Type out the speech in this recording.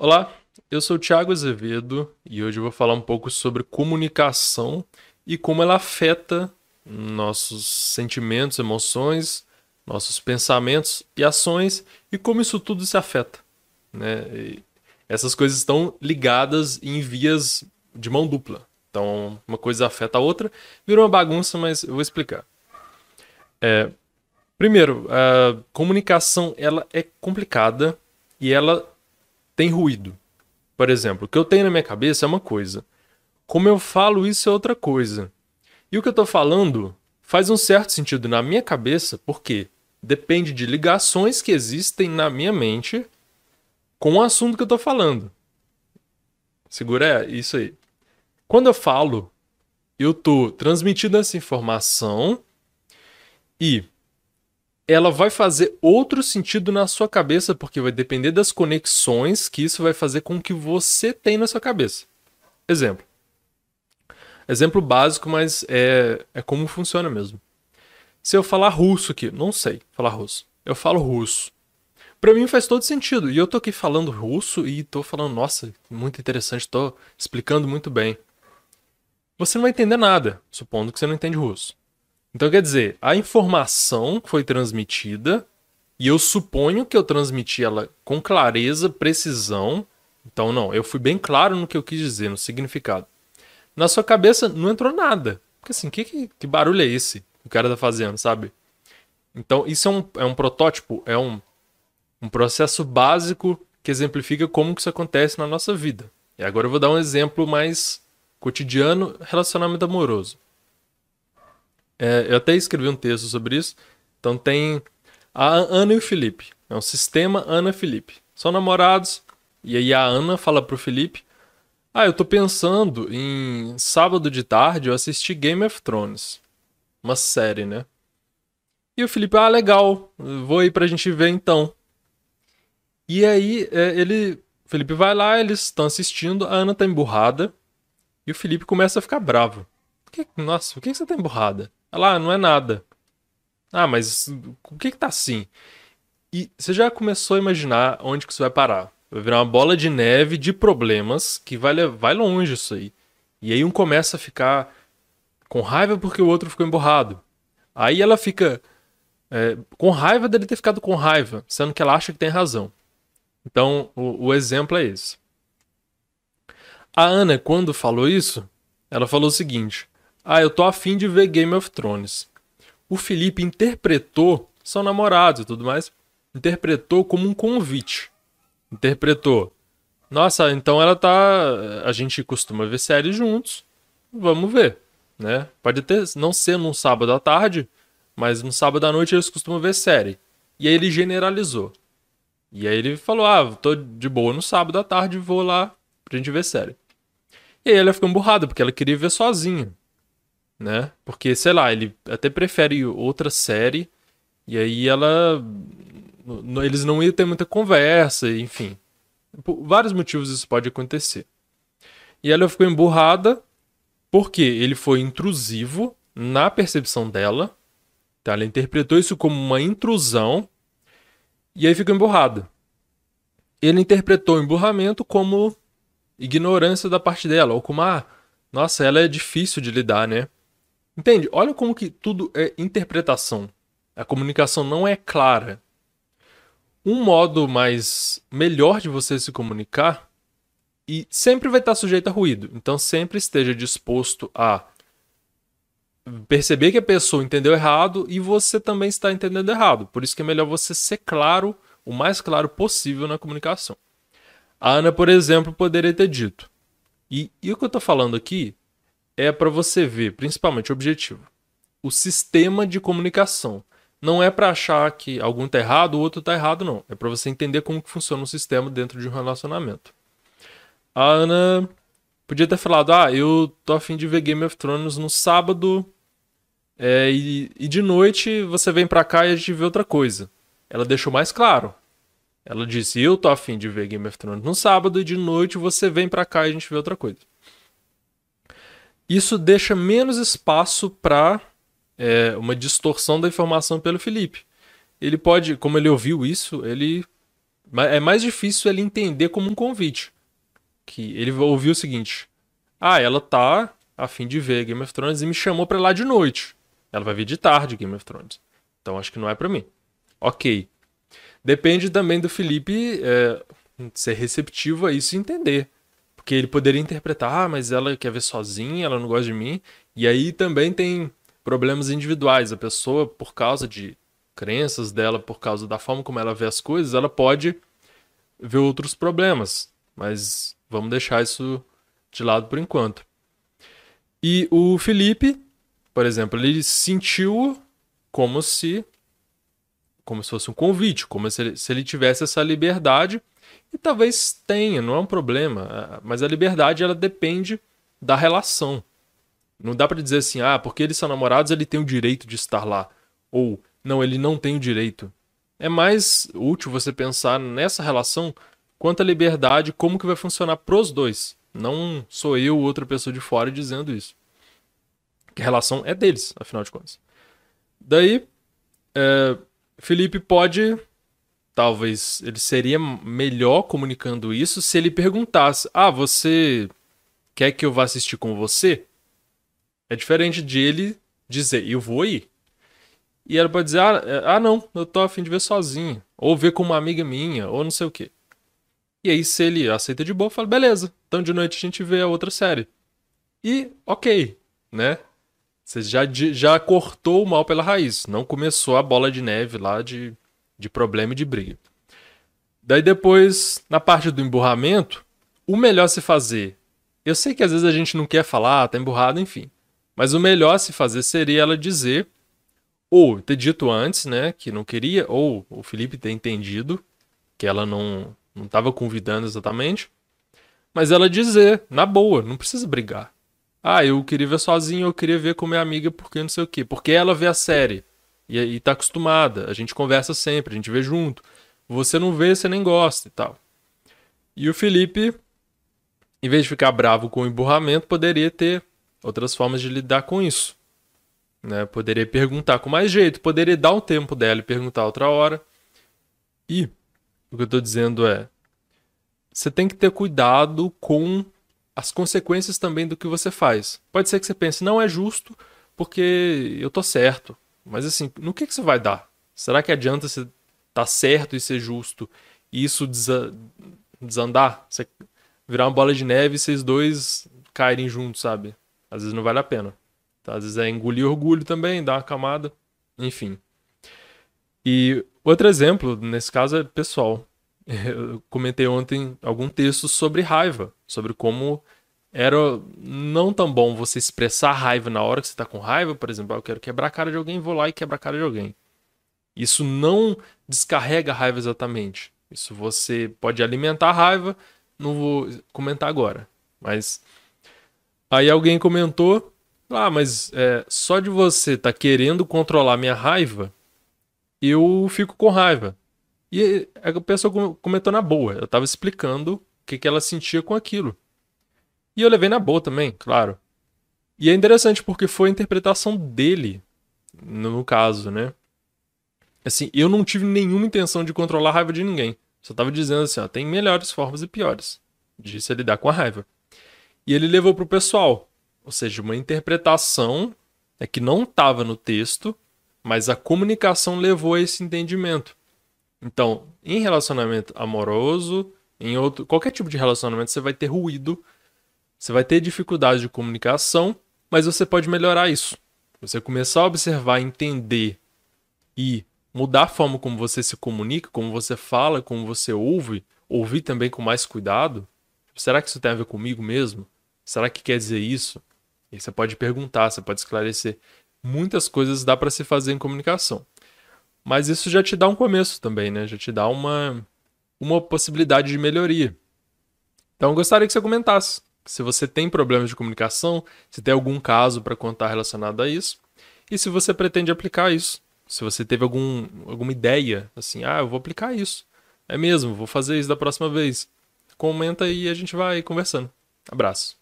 Olá, eu sou o Thiago Azevedo e hoje eu vou falar um pouco sobre comunicação e como ela afeta nossos sentimentos, emoções, nossos pensamentos e ações e como isso tudo se afeta. Né? Essas coisas estão ligadas em vias de mão dupla. Então, uma coisa afeta a outra, vira uma bagunça, mas eu vou explicar. É, primeiro, a comunicação ela é complicada e ela tem ruído. Por exemplo, o que eu tenho na minha cabeça é uma coisa. Como eu falo isso é outra coisa. E o que eu estou falando faz um certo sentido na minha cabeça, porque depende de ligações que existem na minha mente com o assunto que eu estou falando. Segura isso aí. Quando eu falo, eu estou transmitindo essa informação e ela vai fazer outro sentido na sua cabeça, porque vai depender das conexões que isso vai fazer com que você tem na sua cabeça. Exemplo. Exemplo básico, mas é, é como funciona mesmo. Se eu falar russo aqui, não sei falar russo. Eu falo russo. Para mim faz todo sentido. E eu tô aqui falando russo e tô falando, nossa, muito interessante, tô explicando muito bem. Você não vai entender nada, supondo que você não entende russo. Então, quer dizer, a informação foi transmitida e eu suponho que eu transmiti ela com clareza, precisão. Então, não, eu fui bem claro no que eu quis dizer, no significado. Na sua cabeça não entrou nada. Porque assim, que, que, que barulho é esse que o cara tá fazendo, sabe? Então, isso é um, é um protótipo, é um, um processo básico que exemplifica como que isso acontece na nossa vida. E agora eu vou dar um exemplo mais cotidiano, relacionamento amoroso. É, eu até escrevi um texto sobre isso. Então tem a Ana e o Felipe. É um sistema Ana e Felipe. São namorados. E aí a Ana fala pro Felipe: Ah, eu tô pensando em sábado de tarde eu assistir Game of Thrones. Uma série, né? E o Felipe, ah, legal, vou aí pra gente ver então. E aí é, ele. Felipe vai lá, eles estão assistindo, a Ana tá emburrada. E o Felipe começa a ficar bravo. Que, nossa, por que você tá emburrada? Ela, ah, não é nada. Ah, mas o que que tá assim? E você já começou a imaginar onde que isso vai parar? Vai virar uma bola de neve de problemas que vai, vai longe isso aí. E aí um começa a ficar com raiva porque o outro ficou emborrado. Aí ela fica é, com raiva dele ter ficado com raiva, sendo que ela acha que tem razão. Então, o, o exemplo é esse. A Ana, quando falou isso, ela falou o seguinte: ah, eu tô afim de ver Game of Thrones. O Felipe interpretou, são namorados e tudo mais, interpretou como um convite. Interpretou. Nossa, então ela tá. A gente costuma ver séries juntos. Vamos ver, né? Pode ter, não ser num sábado à tarde, mas no sábado à noite eles costumam ver série. E aí ele generalizou. E aí ele falou: Ah, tô de boa no sábado à tarde, vou lá pra gente ver série. E aí ela ficou emburrada, porque ela queria ver sozinha né? Porque, sei lá, ele até prefere outra série e aí ela. Eles não iam ter muita conversa, enfim. Por vários motivos isso pode acontecer. E ela ficou emburrada porque ele foi intrusivo na percepção dela. Tá? Ela interpretou isso como uma intrusão e aí ficou emburrada. Ele interpretou o emburramento como ignorância da parte dela, ou como, ah, nossa, ela é difícil de lidar, né? Entende? Olha como que tudo é interpretação. A comunicação não é clara. Um modo mais melhor de você se comunicar e sempre vai estar sujeito a ruído. Então sempre esteja disposto a perceber que a pessoa entendeu errado e você também está entendendo errado. Por isso que é melhor você ser claro, o mais claro possível na comunicação. A Ana, por exemplo, poderia ter dito. E, e o que eu estou falando aqui é para você ver, principalmente o objetivo, o sistema de comunicação. Não é para achar que algum está errado, o outro está errado, não. É para você entender como que funciona o sistema dentro de um relacionamento. A Ana podia ter falado: Ah, eu tô afim de ver Game of Thrones no sábado é, e, e, de noite você vem pra cá e a gente vê outra coisa. Ela deixou mais claro. Ela disse: Eu tô afim de ver Game of Thrones no sábado e de noite você vem pra cá e a gente vê outra coisa. Isso deixa menos espaço para é, uma distorção da informação pelo Felipe. Ele pode, como ele ouviu isso, ele É mais difícil ele entender como um convite. Que ele ouviu o seguinte: Ah, ela tá a fim de ver Game of Thrones e me chamou ir lá de noite. Ela vai vir de tarde Game of Thrones. Então acho que não é para mim. Ok. Depende também do Felipe é, ser receptivo a isso e entender. Porque ele poderia interpretar, ah, mas ela quer ver sozinha, ela não gosta de mim. E aí também tem problemas individuais. A pessoa, por causa de crenças dela, por causa da forma como ela vê as coisas, ela pode ver outros problemas. Mas vamos deixar isso de lado por enquanto. E o Felipe, por exemplo, ele sentiu como se como se fosse um convite, como se ele, se ele tivesse essa liberdade e talvez tenha, não é um problema, mas a liberdade ela depende da relação. Não dá para dizer assim, ah, porque eles são namorados, ele tem o direito de estar lá. Ou, não, ele não tem o direito. É mais útil você pensar nessa relação quanto à liberdade, como que vai funcionar pros dois. Não sou eu, outra pessoa de fora, dizendo isso. Que a relação é deles, afinal de contas. Daí, é, Felipe pode. Talvez ele seria melhor comunicando isso se ele perguntasse: Ah, você quer que eu vá assistir com você? É diferente de ele dizer, eu vou ir. E ela pode dizer, ah, é, ah não, eu tô afim de ver sozinho. Ou ver com uma amiga minha, ou não sei o quê. E aí, se ele aceita de boa, fala, beleza, então de noite a gente vê a outra série. E, ok, né? Você já, já cortou o mal pela raiz. Não começou a bola de neve lá de, de problema e de briga. Daí depois, na parte do emburramento, o melhor se fazer. Eu sei que às vezes a gente não quer falar, tá emburrado, enfim. Mas o melhor a se fazer seria ela dizer, ou ter dito antes, né, que não queria, ou o Felipe ter entendido que ela não não estava convidando exatamente, mas ela dizer, na boa, não precisa brigar. Ah, eu queria ver sozinho, eu queria ver com minha amiga porque não sei o quê. Porque ela vê a série e, e tá acostumada, a gente conversa sempre, a gente vê junto. Você não vê, você nem gosta e tal. E o Felipe, em vez de ficar bravo com o emburramento, poderia ter outras formas de lidar com isso. Né? Poderia perguntar com mais jeito, poderia dar um tempo dela e perguntar outra hora. E o que eu estou dizendo é: você tem que ter cuidado com as consequências também do que você faz. Pode ser que você pense, não é justo porque eu tô certo. Mas assim, no que, que isso vai dar? Será que adianta você estar tá certo e ser justo e isso desandar? Você virar uma bola de neve e vocês dois caírem juntos, sabe? Às vezes não vale a pena. Tá? Às vezes é engolir orgulho também, dar uma camada. Enfim. E outro exemplo, nesse caso, é pessoal. Eu comentei ontem algum texto sobre raiva, sobre como era não tão bom você expressar raiva na hora que você está com raiva, por exemplo, ah, eu quero quebrar a cara de alguém, vou lá e quebrar a cara de alguém. Isso não descarrega a raiva exatamente. Isso você pode alimentar a raiva, não vou comentar agora. Mas aí alguém comentou, ah, mas é, só de você estar tá querendo controlar minha raiva, eu fico com raiva. E a pessoa comentou na boa. Eu tava explicando o que, que ela sentia com aquilo. E eu levei na boa também, claro. E é interessante porque foi a interpretação dele, no caso, né? Assim, eu não tive nenhuma intenção de controlar a raiva de ninguém. Só tava dizendo assim, ó, tem melhores formas e piores de se lidar com a raiva. E ele levou pro pessoal. Ou seja, uma interpretação é que não estava no texto, mas a comunicação levou a esse entendimento. Então, em relacionamento amoroso, em outro, qualquer tipo de relacionamento, você vai ter ruído, você vai ter dificuldade de comunicação, mas você pode melhorar isso. Você começar a observar, entender e mudar a forma como você se comunica, como você fala, como você ouve, ouvir também com mais cuidado. Será que isso tem a ver comigo mesmo? Será que quer dizer isso? E você pode perguntar, você pode esclarecer. Muitas coisas dá para se fazer em comunicação. Mas isso já te dá um começo também, né? Já te dá uma, uma possibilidade de melhoria. Então, eu gostaria que você comentasse se você tem problemas de comunicação, se tem algum caso para contar relacionado a isso, e se você pretende aplicar isso. Se você teve algum, alguma ideia, assim, ah, eu vou aplicar isso. É mesmo, vou fazer isso da próxima vez. Comenta e a gente vai conversando. Abraço.